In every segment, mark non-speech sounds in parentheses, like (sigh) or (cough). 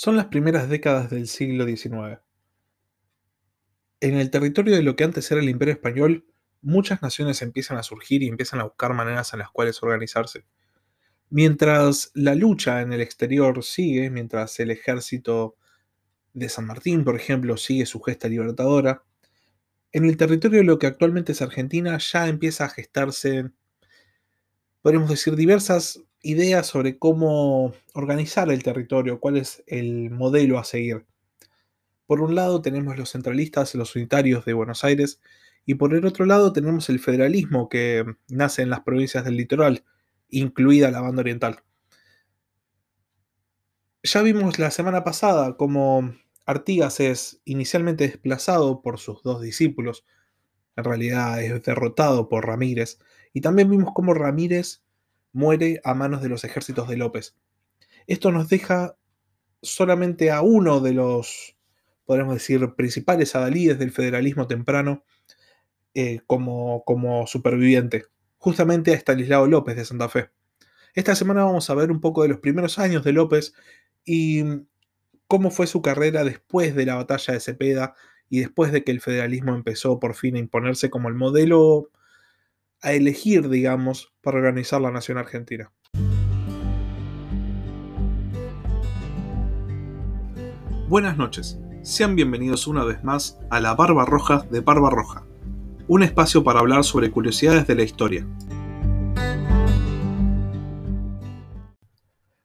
Son las primeras décadas del siglo XIX. En el territorio de lo que antes era el Imperio Español, muchas naciones empiezan a surgir y empiezan a buscar maneras en las cuales organizarse. Mientras la lucha en el exterior sigue, mientras el ejército de San Martín, por ejemplo, sigue su gesta libertadora, en el territorio de lo que actualmente es Argentina ya empieza a gestarse, podríamos decir, diversas ideas sobre cómo organizar el territorio, cuál es el modelo a seguir. Por un lado tenemos los centralistas, los unitarios de Buenos Aires, y por el otro lado tenemos el federalismo que nace en las provincias del litoral, incluida la banda oriental. Ya vimos la semana pasada cómo Artigas es inicialmente desplazado por sus dos discípulos, en realidad es derrotado por Ramírez, y también vimos cómo Ramírez muere a manos de los ejércitos de López. Esto nos deja solamente a uno de los, podemos decir, principales adalides del federalismo temprano eh, como, como superviviente, justamente a Estanislao López de Santa Fe. Esta semana vamos a ver un poco de los primeros años de López y cómo fue su carrera después de la batalla de Cepeda y después de que el federalismo empezó por fin a imponerse como el modelo a elegir, digamos, para organizar la nación argentina. Buenas noches, sean bienvenidos una vez más a La Barba Roja de Barba Roja, un espacio para hablar sobre curiosidades de la historia.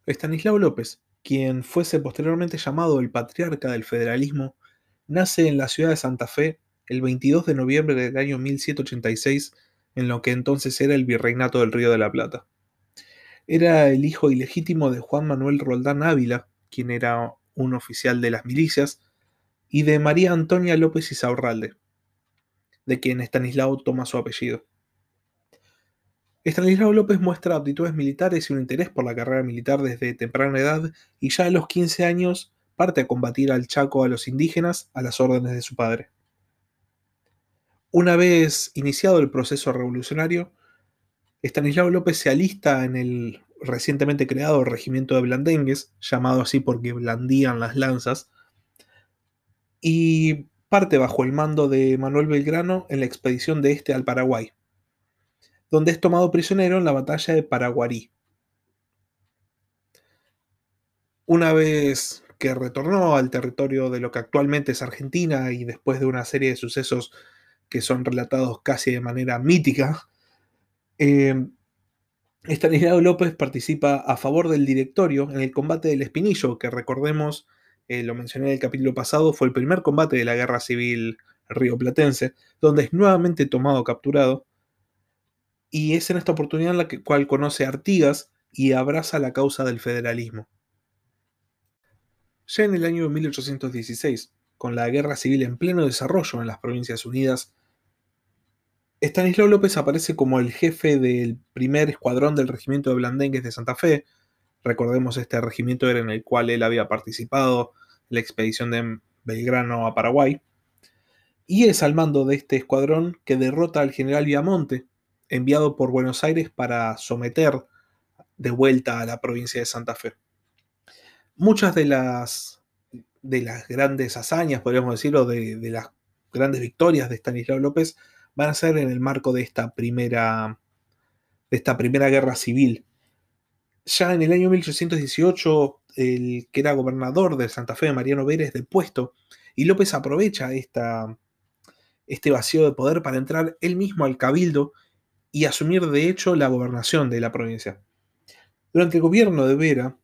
Estanislao López, quien fuese posteriormente llamado el patriarca del federalismo, nace en la ciudad de Santa Fe el 22 de noviembre del año 1786 en lo que entonces era el virreinato del Río de la Plata. Era el hijo ilegítimo de Juan Manuel Roldán Ávila, quien era un oficial de las milicias, y de María Antonia López Isaurralde, de quien Estanislao toma su apellido. Estanislao López muestra aptitudes militares y un interés por la carrera militar desde temprana edad y ya a los 15 años parte a combatir al Chaco a los indígenas a las órdenes de su padre. Una vez iniciado el proceso revolucionario, Estanislao López se alista en el recientemente creado regimiento de blandengues, llamado así porque blandían las lanzas, y parte bajo el mando de Manuel Belgrano en la expedición de este al Paraguay, donde es tomado prisionero en la batalla de Paraguarí. Una vez que retornó al territorio de lo que actualmente es Argentina y después de una serie de sucesos que son relatados casi de manera mítica, eh, Estanislao López participa a favor del directorio en el combate del Espinillo, que recordemos, eh, lo mencioné en el capítulo pasado, fue el primer combate de la Guerra Civil rioplatense, donde es nuevamente tomado capturado, y es en esta oportunidad en la que, cual conoce a Artigas y abraza la causa del federalismo. Ya en el año 1816, con la guerra civil en pleno desarrollo en las Provincias Unidas, Estanislao López aparece como el jefe del primer escuadrón del regimiento de Blandengues de Santa Fe. Recordemos, este regimiento era en el cual él había participado en la expedición de Belgrano a Paraguay. Y es al mando de este escuadrón que derrota al general Viamonte, enviado por Buenos Aires para someter de vuelta a la provincia de Santa Fe. Muchas de las, de las grandes hazañas, podríamos decirlo, de, de las grandes victorias de Estanislao López van a ser en el marco de esta primera, de esta primera guerra civil. Ya en el año 1818, el que era gobernador de Santa Fe, Mariano Vélez, depuesto, y López aprovecha esta, este vacío de poder para entrar él mismo al cabildo y asumir de hecho la gobernación de la provincia. Durante el gobierno de Vera,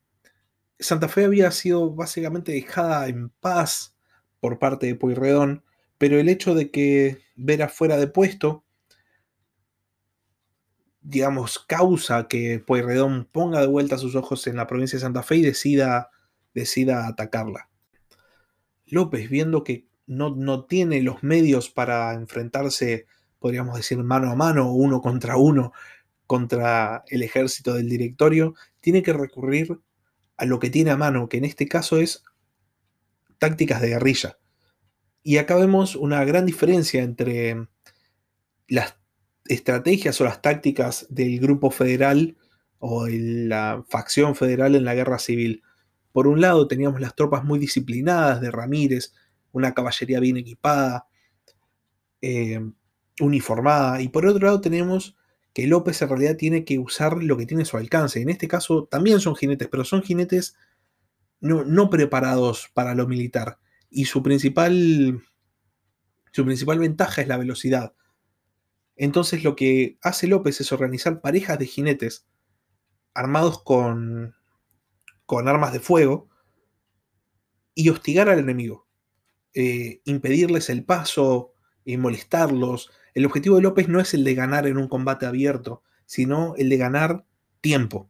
Santa Fe había sido básicamente dejada en paz por parte de Pueyrredón, pero el hecho de que Vera fuera de puesto, digamos, causa que Pueyrredón ponga de vuelta sus ojos en la provincia de Santa Fe y decida, decida atacarla. López, viendo que no, no tiene los medios para enfrentarse, podríamos decir, mano a mano, uno contra uno, contra el ejército del directorio, tiene que recurrir a lo que tiene a mano, que en este caso es tácticas de guerrilla. Y acá vemos una gran diferencia entre las estrategias o las tácticas del grupo federal o la facción federal en la guerra civil. Por un lado teníamos las tropas muy disciplinadas de Ramírez, una caballería bien equipada, eh, uniformada, y por otro lado tenemos que López en realidad tiene que usar lo que tiene su alcance. En este caso también son jinetes, pero son jinetes no, no preparados para lo militar. Y su principal, su principal ventaja es la velocidad. Entonces lo que hace López es organizar parejas de jinetes armados con, con armas de fuego y hostigar al enemigo. Eh, impedirles el paso y molestarlos. El objetivo de López no es el de ganar en un combate abierto, sino el de ganar tiempo.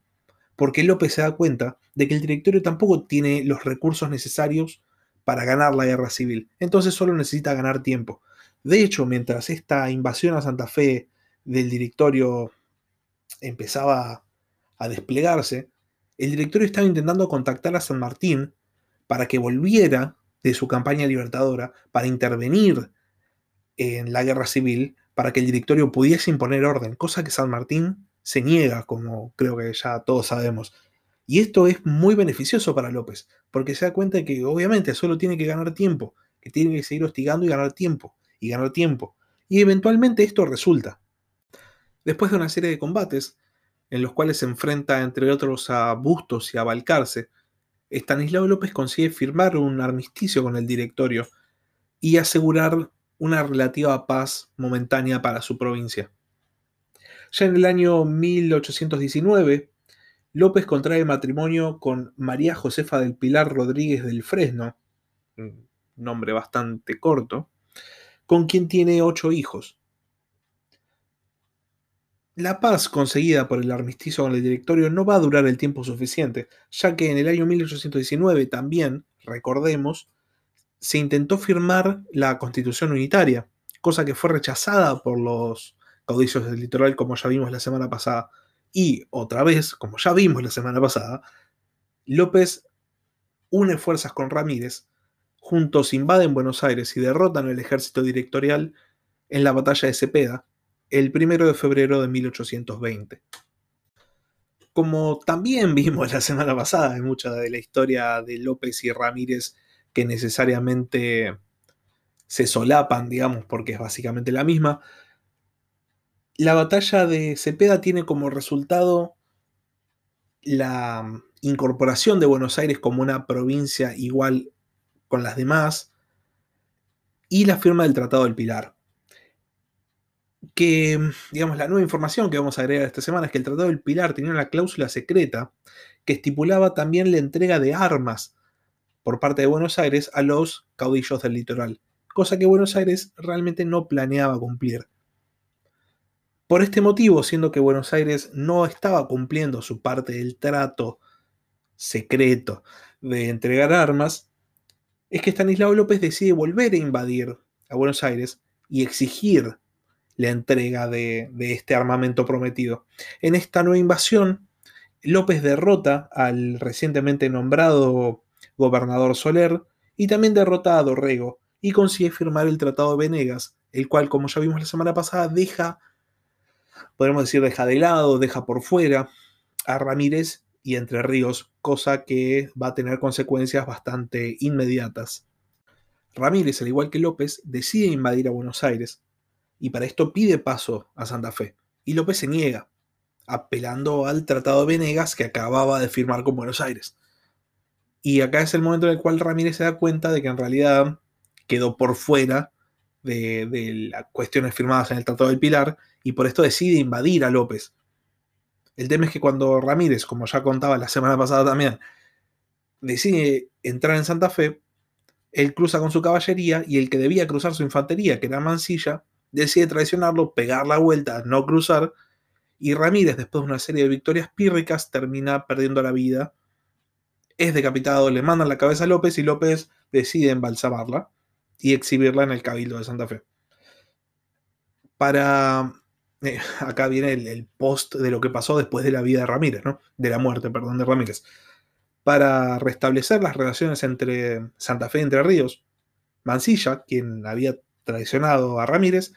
Porque López se da cuenta de que el directorio tampoco tiene los recursos necesarios para ganar la guerra civil. Entonces solo necesita ganar tiempo. De hecho, mientras esta invasión a Santa Fe del directorio empezaba a desplegarse, el directorio estaba intentando contactar a San Martín para que volviera de su campaña libertadora, para intervenir en la guerra civil, para que el directorio pudiese imponer orden, cosa que San Martín se niega, como creo que ya todos sabemos. Y esto es muy beneficioso para López, porque se da cuenta de que obviamente solo tiene que ganar tiempo, que tiene que seguir hostigando y ganar tiempo, y ganar tiempo. Y eventualmente esto resulta. Después de una serie de combates, en los cuales se enfrenta entre otros a Bustos y a Balcarce, Estanislao López consigue firmar un armisticio con el directorio y asegurar una relativa paz momentánea para su provincia. Ya en el año 1819, López contrae matrimonio con María Josefa del Pilar Rodríguez del Fresno, un nombre bastante corto, con quien tiene ocho hijos. La paz conseguida por el armisticio con el directorio no va a durar el tiempo suficiente, ya que en el año 1819 también, recordemos, se intentó firmar la constitución unitaria, cosa que fue rechazada por los caudillos del litoral como ya vimos la semana pasada. Y otra vez, como ya vimos la semana pasada, López une fuerzas con Ramírez, juntos invaden Buenos Aires y derrotan el ejército directorial en la batalla de Cepeda, el primero de febrero de 1820. Como también vimos la semana pasada en mucha de la historia de López y Ramírez, que necesariamente se solapan, digamos, porque es básicamente la misma, la batalla de Cepeda tiene como resultado la incorporación de Buenos Aires como una provincia igual con las demás y la firma del Tratado del Pilar que, digamos, la nueva información que vamos a agregar esta semana es que el Tratado del Pilar tenía una cláusula secreta que estipulaba también la entrega de armas por parte de Buenos Aires a los caudillos del litoral, cosa que Buenos Aires realmente no planeaba cumplir. Por este motivo, siendo que Buenos Aires no estaba cumpliendo su parte del trato secreto de entregar armas, es que Stanislao López decide volver a invadir a Buenos Aires y exigir la entrega de, este armamento prometido. En esta nueva invasión, López derrota al recientemente nombrado gobernador Soler y también derrota a Dorrego y consigue firmar el Tratado de Venegas, el cual, como ya vimos la semana pasada, deja, podemos decir, deja de lado, deja por fuera a Ramírez y Entre Ríos, cosa que va a tener consecuencias bastante inmediatas. Ramírez, al igual que López, decide invadir a Buenos Aires, y para esto pide paso a Santa Fe. Y López se niega, apelando al Tratado de Venegas que acababa de firmar con Buenos Aires. Y acá es el momento en el cual Ramírez se da cuenta de que en realidad quedó por fuera de, las cuestiones firmadas en el Tratado del Pilar y por esto decide invadir a López. El tema es que cuando Ramírez, como ya contaba la semana pasada también, decide entrar en Santa Fe, él cruza con su caballería y el que debía cruzar su infantería, que era Mansilla, decide traicionarlo, pegar la vuelta, no cruzar, y Ramírez, después de una serie de victorias pírricas, termina perdiendo la vida. Es decapitado, le mandan la cabeza a López y López decide embalsamarla y exhibirla en el Cabildo de Santa Fe. Para. Eh, (laughs) acá viene el, post de lo que pasó después de la vida de Ramírez, ¿no? De la muerte, perdón, de Ramírez. Para restablecer las relaciones entre Santa Fe y Entre Ríos, Mansilla, quien había traicionado a Ramírez,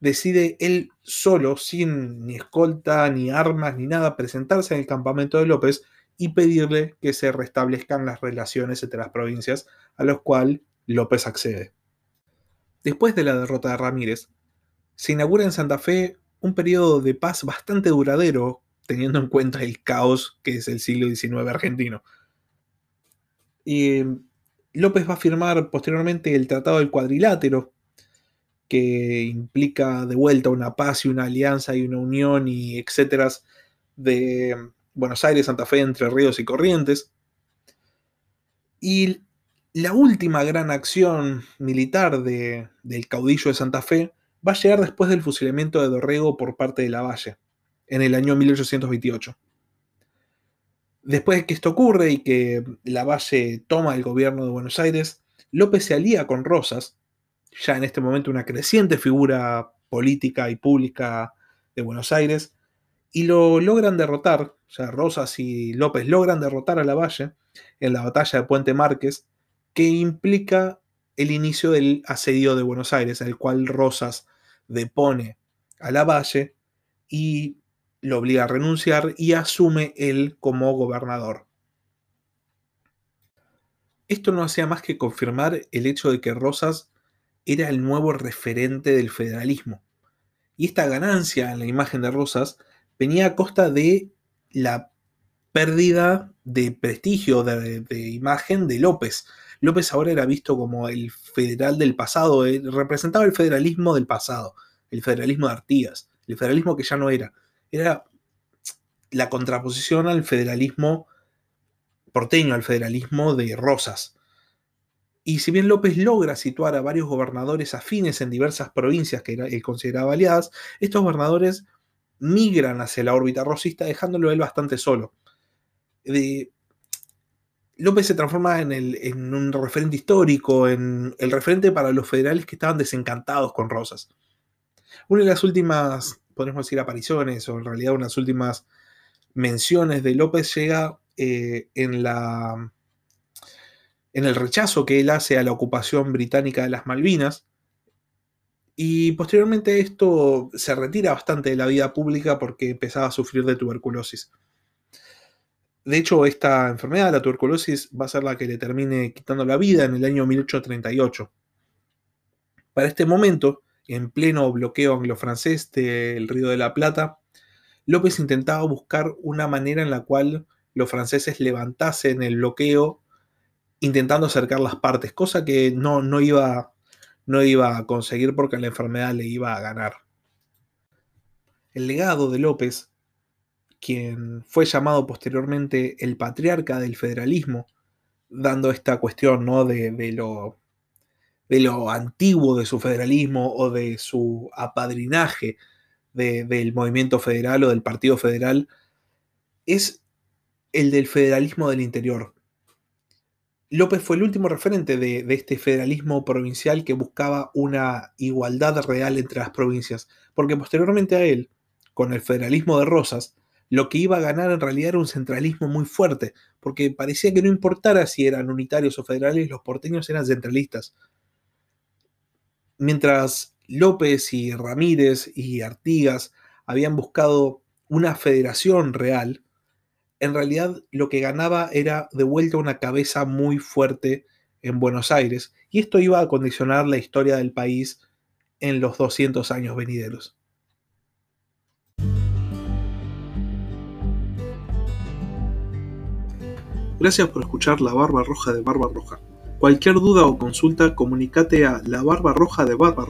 decide él solo, sin ni escolta, ni armas, ni nada, presentarse en el campamento de López y pedirle que se restablezcan las relaciones entre las provincias, a los cuales López accede. Después de la derrota de Ramírez, se inaugura en Santa Fe un periodo de paz bastante duradero, teniendo en cuenta el caos que es el siglo XIX argentino. Y López va a firmar posteriormente el Tratado del Cuadrilátero, que implica de vuelta una paz y una alianza y una unión y etcétera de Buenos Aires, Santa Fe, Entre Ríos y Corrientes. Y la última gran acción militar del caudillo de Santa Fe va a llegar después del fusilamiento de Dorrego por parte de Lavalle, en el año 1828. Después de que esto ocurre y que Lavalle toma el gobierno de Buenos Aires, López se alía con Rosas, ya en este momento una creciente figura política y pública de Buenos Aires, y lo logran derrotar, o sea, Rosas y López logran derrotar a Lavalle en la batalla de Puente Márquez, que implica el inicio del asedio de Buenos Aires, el cual Rosas depone a Lavalle y lo obliga a renunciar y asume él como gobernador. Esto no hacía más que confirmar el hecho de que Rosas era el nuevo referente del federalismo. Y esta ganancia en la imagen de Rosas venía a costa de la pérdida de prestigio, de, imagen de López. López ahora era visto como el federal del pasado, eh, representaba el federalismo del pasado, el federalismo de Artigas, el federalismo que ya no era. Era la contraposición al federalismo porteño, al federalismo de Rosas. Y si bien López logra situar a varios gobernadores afines en diversas provincias que él consideraba aliadas, estos gobernadores migran hacia la órbita rosista, dejándolo él bastante solo. López se transforma en, un referente histórico, en el referente para los federales que estaban desencantados con Rosas. Una de las últimas, podemos decir, apariciones, o en realidad unas últimas menciones de López llega eh, en el rechazo que él hace a la ocupación británica de las Malvinas. Y posteriormente esto se retira bastante de la vida pública porque empezaba a sufrir de tuberculosis. De hecho, esta enfermedad, la tuberculosis, va a ser la que le termine quitando la vida en el año 1838. Para este momento, en pleno bloqueo anglo-francés del Río de la Plata, López intentaba buscar una manera en la cual los franceses levantasen el bloqueo intentando acercar las partes, cosa que no, no, iba, no iba a conseguir porque la enfermedad le iba a ganar. El legado de López, quien fue llamado posteriormente el patriarca del federalismo, dando esta cuestión ¿no? de, lo, de lo antiguo de su federalismo o de su apadrinaje del movimiento federal o del partido federal es el del federalismo del interior. López fue el último referente de, este federalismo provincial que buscaba una igualdad real entre las provincias, porque posteriormente a él, con el federalismo de Rosas, lo que iba a ganar en realidad era un centralismo muy fuerte, porque parecía que no importara si eran unitarios o federales, los porteños eran centralistas. Mientras López y Ramírez y Artigas habían buscado una federación real, en realidad lo que ganaba era de vuelta una cabeza muy fuerte en Buenos Aires, y esto iba a condicionar la historia del país en los 200 años venideros. Gracias por escuchar La Barba Roja de Barba Roja. Cualquier duda o consulta, comunícate a la barba roja de barba.